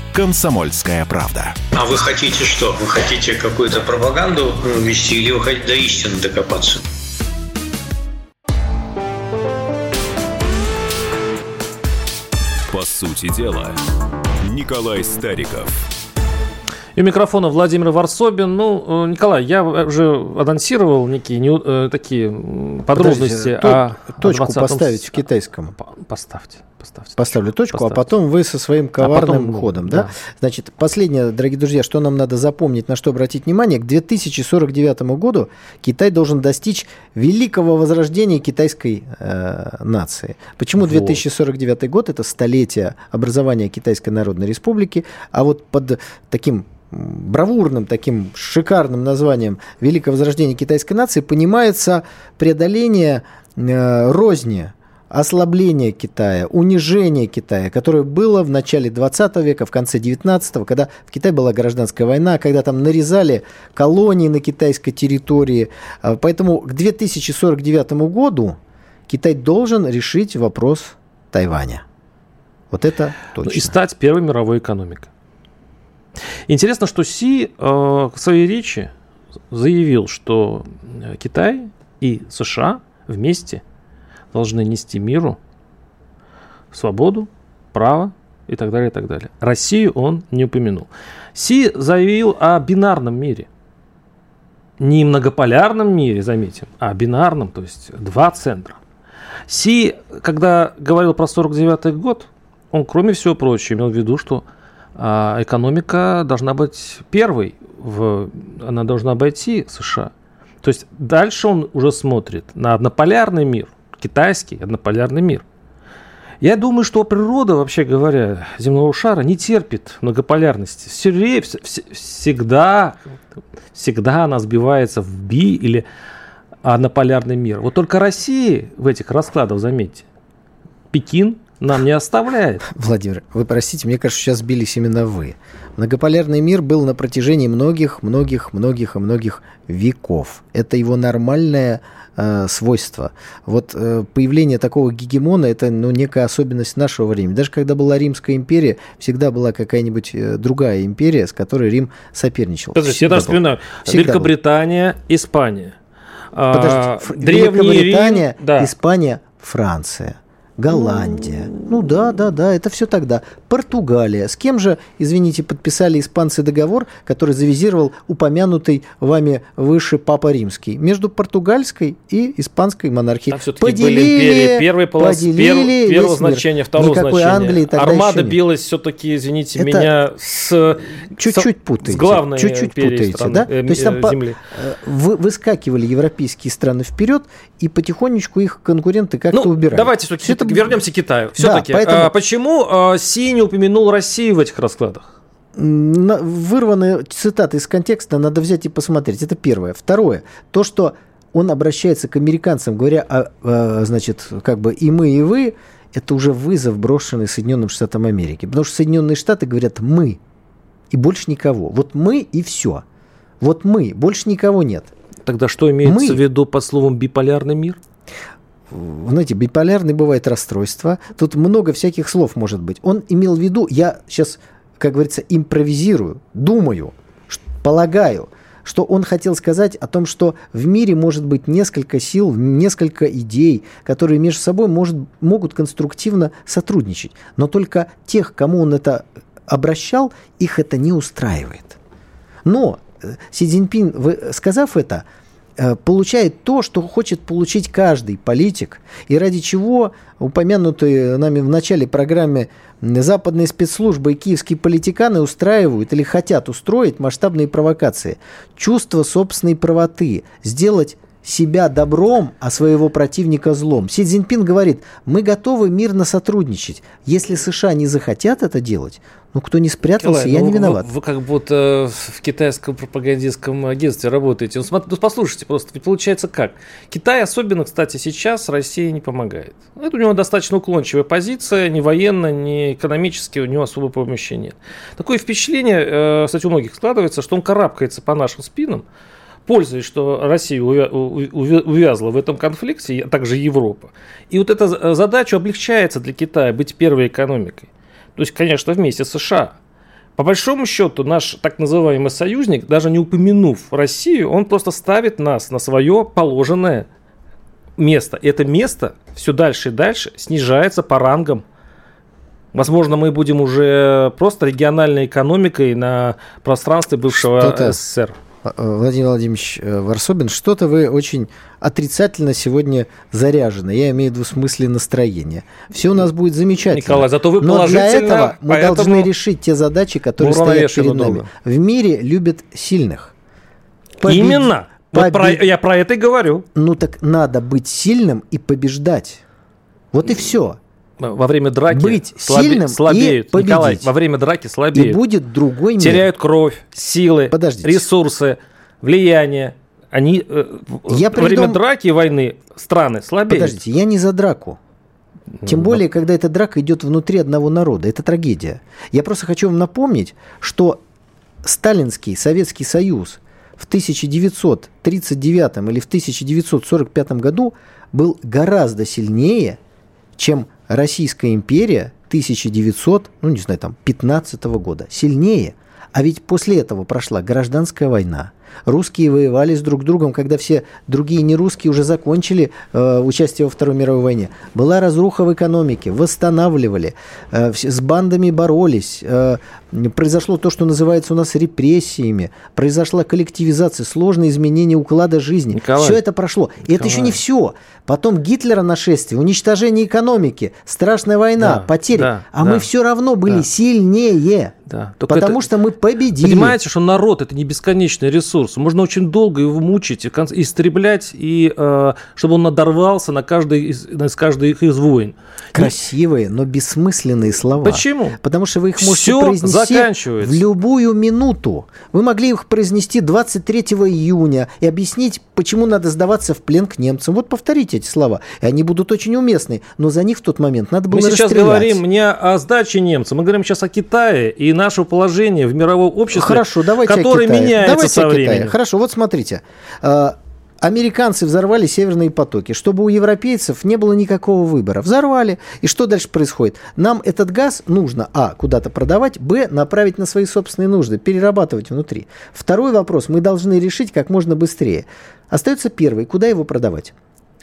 «Комсомольская правда». А вы хотите что? Вы хотите какую-то пропаганду вести или вы хотите до истины докопаться? По сути дела, Николай Стариков. И у микрофона Владимир Варсобин. Ну, э, Николай, я уже анонсировал некие не- э, такие подробности Подождите, о о точку 20-м поставить в китайском. По- Поставьте, поставьте. Поставлю точку, а Поставьте. потом вы со своим коварным потом, ну, ходом, да? да. Значит, последнее, дорогие друзья, что нам надо запомнить, на что обратить внимание, к 2049 году Китай должен достичь великого возрождения китайской э, нации. Почему Вот. 2049 год? Это столетие образования Китайской Народной Республики, а вот под таким бравурным, таким шикарным названием «Великое возрождение китайской нации» понимается преодоление э, розни, ослабление Китая, унижение Китая, которое было в начале 20 века, в конце 19 когда в Китае была гражданская война, когда там нарезали колонии на китайской территории. А, Поэтому к 2049 году Китай должен решить вопрос Тайваня. Вот это Ну, точно. И стать первой мировой экономикой. Интересно, что Си э, в своей речи заявил, что э, Китай и США вместе должны нести миру свободу, право и так далее, и так далее. Россию он не упомянул. Си заявил о бинарном мире. Не многополярном мире, заметим, а бинарном, то есть два центра. Си, когда говорил про 49 год, он, кроме всего прочего, имел в виду, что а, экономика должна быть первой, в, она должна обойти США. То есть дальше он уже смотрит на однополярный мир, китайский однополярный мир. Я думаю, что природа, вообще говоря, земного шара не терпит многополярности. Всегда, всегда она сбивается в би или однополярный мир. Вот только Россия в этих раскладах, заметьте, Пекин нам не оставляет. Владимир, вы простите, мне кажется, сейчас сбились именно вы. Многополярный мир был на протяжении многих, многих, многих и многих веков. Это его нормальное э, свойство. Вот э, появление такого гегемона это ну, некая особенность нашего времени. Даже когда была Римская империя, всегда была какая-нибудь э, другая империя, с которой Рим соперничал. Подождите, я Всегда даже был. вспоминаю. Всегда был. Великобритания, Испания. Подождите, А, Древний Великобритания, Рим, да. Испания, Франция, Голландия, Ну да, да, да, это все тогда. Португалия. С кем же, извините, подписали испанцы договор, который завизировал упомянутый вами выше Папа Римский? Между португальской и испанской монархией. Там все-таки поделили, были империи первой полос, поделили перв, первого значения, второго Никакой значения. Англии Армада билась все-таки, извините это меня, с... Чуть-чуть путаете. С главной Чуть-чуть путаете, страны, да? э, То есть там земли. По, вы, выскакивали европейские страны вперед, и потихонечку их конкуренты как-то ну, убирали. Давайте все-таки это... вернемся к Китаю. Все-таки, да, поэтому... а, почему а, Си не упомянул Россию в этих раскладах? Вырванные цитаты из контекста надо взять и посмотреть. Это первое. Второе. То, что он обращается к американцам, говоря, а, а, значит, как бы и мы, и вы, это уже вызов, брошенный Соединенным Штатам Америки. Потому что Соединенные Штаты говорят «мы», и больше никого. Вот мы и все. Вот мы, больше никого нет. Тогда что имеется мы... в виду под словом биполярный мир? Знаете, биполярный бывает расстройство. Тут много всяких слов может быть. Он имел в виду, я сейчас, как говорится, импровизирую, думаю, полагаю, что он хотел сказать о том, что в мире может быть несколько сил, несколько идей, которые между собой может, могут конструктивно сотрудничать. Но только тех, кому он это обращал, их это не устраивает. Но э, Си Цзиньпин, сказав это, получает то, что хочет получить каждый политик, и ради чего упомянутые нами в начале программы западные спецслужбы и киевские политиканы устраивают или хотят устроить масштабные провокации. Чувство собственной правоты, сделать себя добром, а своего противника злом. Си Цзиньпин говорит, мы готовы мирно сотрудничать. Если США не захотят это делать, ну, кто не спрятался, Николай, я ну, не виноват. Вы, вы как будто в китайском пропагандистском агентстве работаете. Ну, смотри, ну, послушайте просто, получается как? Китай, особенно, кстати, сейчас России не помогает. Это у него достаточно уклончивая позиция, ни военно, ни экономически у него особой помощи нет. Такое впечатление, э, кстати, у многих складывается, что он карабкается по нашим спинам, пользуясь, что Россия увязла в этом конфликте, а также Европа. И вот эта задача облегчается для Китая быть первой экономикой. То есть, конечно, вместе с США. По большому счету, наш так называемый союзник, даже не упомянув Россию, он просто ставит нас на свое положенное место. И это место все дальше и дальше снижается по рангам. Возможно, мы будем уже просто региональной экономикой на пространстве бывшего СССР. Э, Владимир Владимирович э, Варсобин, что-то вы очень отрицательно сегодня заряжены. Я имею в виду в смысле настроения. Все у нас будет замечательно. Николай, зато вы Но для этого мы поэтому... должны решить те задачи, которые стоят перед нами. Много. В мире любят сильных. Побед... Именно. Побед... Вот про... Я про это и говорю. Ну так надо быть сильным и побеждать. Вот и все во время драки быть слабе, сильным слабеют. И победить. Николай, во время драки слабеют. И будет другой мир. Теряют кровь, силы, Подождите. ресурсы, влияние. Они э, я во придум... время драки и войны страны слабеют. Подождите, я не за драку. Тем ну, более, когда эта драка идет внутри одного народа. Это трагедия. Я просто хочу вам напомнить, что Сталинский Советский Союз в 1939 или в 1945 году был гораздо сильнее, чем Российская империя 1900, ну не знаю, там, 15 года. Сильнее. А ведь после этого прошла гражданская война. Русские воевали с друг другом, когда все другие нерусские уже закончили э, участие во Второй мировой войне. Была разруха в экономике, восстанавливали, э, с бандами боролись. Э, произошло то, что называется у нас репрессиями. Произошла коллективизация, сложные изменения уклада жизни. Николай, все это прошло. И Николай. это еще не все. Потом Гитлера нашествие, уничтожение экономики, страшная война, да, потери. Да, а да, мы все равно были да. сильнее. Да. потому это, что мы победили. Понимаете, что народ это не бесконечный ресурс. Можно очень долго его мучить, истреблять, и э, чтобы он надорвался на каждый из, на каждой из войн. Красивые, но бессмысленные слова. Почему? Потому что вы их можете Все произнести в любую минуту. Вы могли их произнести 23 июня и объяснить, почему надо сдаваться в плен к немцам. Вот повторите эти слова, и они будут очень уместны. Но за них в тот момент надо было Мы сейчас говорим не о сдаче немцам, мы говорим сейчас о Китае и наше положение в мировом обществе, Хорошо, давайте которое меняется со временем. Хорошо, вот смотрите. А, американцы взорвали северные потоки, чтобы у европейцев не было никакого выбора. Взорвали. И что дальше происходит? Нам этот газ нужно, а, куда-то продавать, б, направить на свои собственные нужды, перерабатывать внутри. Второй вопрос мы должны решить как можно быстрее. Остается первый, куда его продавать?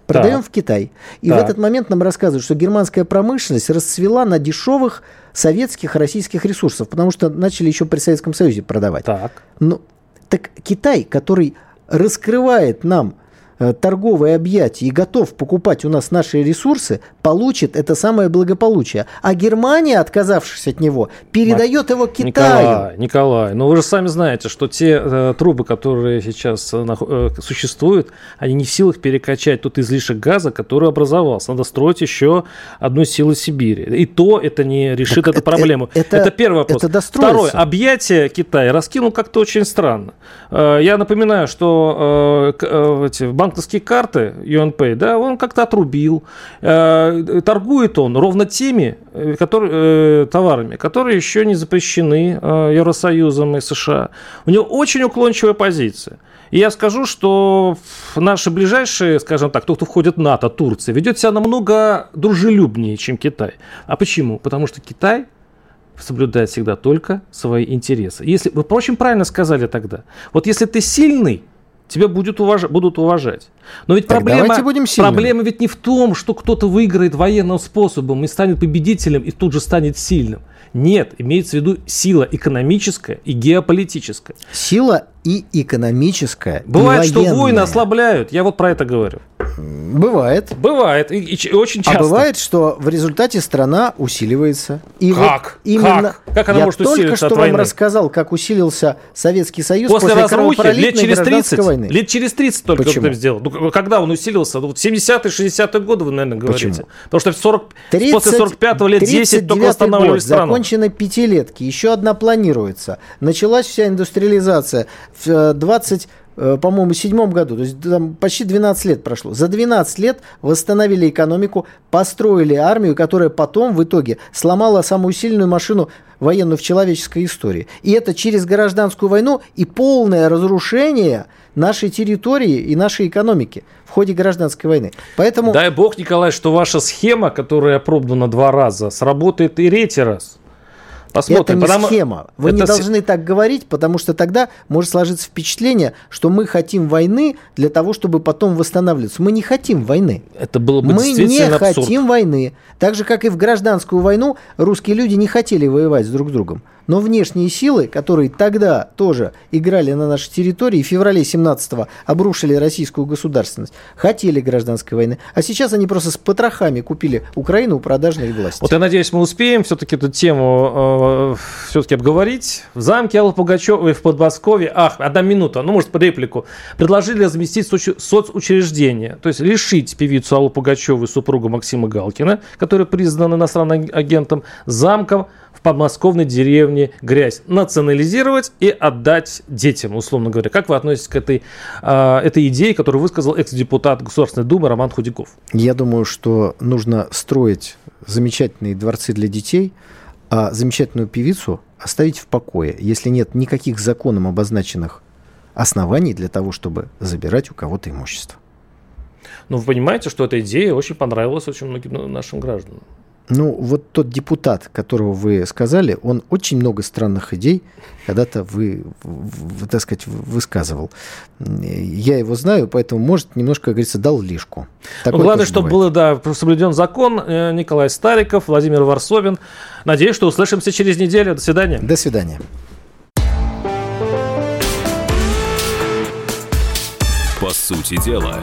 продаем Так. в Китай. И Так. в этот момент нам рассказывают, что германская промышленность расцвела на дешевых советских, российских ресурсов, потому что начали еще при Советском Союзе продавать. Так. Ну, так Китай, который раскрывает нам торговые объятия и готов покупать у нас наши ресурсы, получит это самое благополучие. А Германия, отказавшись от него, передает его Китаю. Николай, Николай, ну вы же сами знаете, что те э, трубы, которые сейчас э, э, существуют, они не в силах перекачать тот излишек газа, который образовался. Надо строить еще одну силу Сибири. И то это не решит Так эту это- проблему. это- первый вопрос. это достроится. Второе. Объятие Китая раскинул как-то очень странно. Э, Я напоминаю, что э, э, эти банковские карты UnPay, да, он как-то отрубил. Э, Торгует он ровно теми э, которые, э, товарами, которые еще не запрещены Евросоюзом и США. У него очень уклончивая позиция. И я скажу, что наши ближайшие, скажем так, кто, кто входит в НАТО, Турция, ведет себя намного дружелюбнее, чем Китай. А почему? Потому что Китай соблюдает всегда только свои интересы. Если, вы, впрочем, правильно сказали тогда. Вот если ты сильный, тебя будет уваж... будут уважать. Но ведь Так проблема, будем сильными. проблема ведь не в том, что кто-то выиграет военным способом и станет победителем и тут же станет сильным. Нет, имеется в виду сила экономическая и геополитическая. Сила и экономическая, и Бывает, что военная. войны ослабляют. Я вот про это говорю. Бывает. Бывает. И, и ч- очень часто. А бывает, что в результате страна усиливается. И Как? Вот именно Как? Как она я может только что вам войны? рассказал, как усилился Советский Союз После, после, разрухи, лет через гражданской 30, войны. лет через 30 только Почему? он сделал. Ну, когда он усилился? Ну, вот 70-е, 60-е годы вы, наверное, говорите. Почему? Потому что в 40, 30 после 45-го лет 10 только 39-й восстанавливали год, страну. Закончены пятилетки, еще одна планируется. Началась вся индустриализация в э, 20 э, по-моему, седьмом году, то есть там почти 12 лет прошло. За 12 лет восстановили экономику, построили армию, которая потом в итоге сломала самую сильную машину военную в человеческой истории. И это через гражданскую войну и полное разрушение нашей территории и нашей экономики в ходе гражданской войны. Поэтому Дай бог, Николай, что ваша схема, которая опробована два раза, сработает и третий раз. Посмотрим. Это не потому- схема. Вы не Это с- должны так говорить, потому что тогда может сложиться впечатление, что мы хотим войны для того, чтобы потом восстанавливаться. Мы не хотим войны. Это было бы Мы не абсурд. хотим войны. Так же, как и в гражданскую войну, русские люди не хотели воевать с друг с другом. Но внешние силы, которые тогда тоже играли на нашей территории, в феврале 17-го обрушили российскую государственность, хотели гражданской войны. А сейчас они просто с потрохами купили Украину у продажной власти. Вот я надеюсь, мы успеем все-таки эту тему э, все-таки обговорить. В замке Аллы Пугачевой в Подмосковье, ах, одна минута, ну, может, под реплику, предложили разместить соцу- соцучреждение, то есть лишить певицу Аллу Пугачеву и супругу Максима Галкина, который признан иностранным агентом, замком подмосковной деревне Грязь, национализировать и отдать детям, условно говоря. Как вы относитесь к этой, э, этой идее, которую высказал экс-депутат Государственной Думы Роман Худяков? Я думаю, что нужно строить замечательные дворцы для детей, а замечательную певицу оставить в покое, если нет никаких законом обозначенных оснований для того, чтобы забирать у кого-то имущество. Ну, вы понимаете, что эта идея очень понравилась очень многим нашим гражданам. Ну, вот тот депутат, которого вы сказали, он очень много странных идей когда-то вы, в- в- так сказать, высказывал. Я его знаю, поэтому, может, немножко, как говорится, дал лишку. Такое Ну, Главное, чтобы бывает. был да, соблюден закон. Э, Николай Стариков, Владимир Варсовин. Надеюсь, что услышимся через неделю. До свидания. До свидания. По сути дела,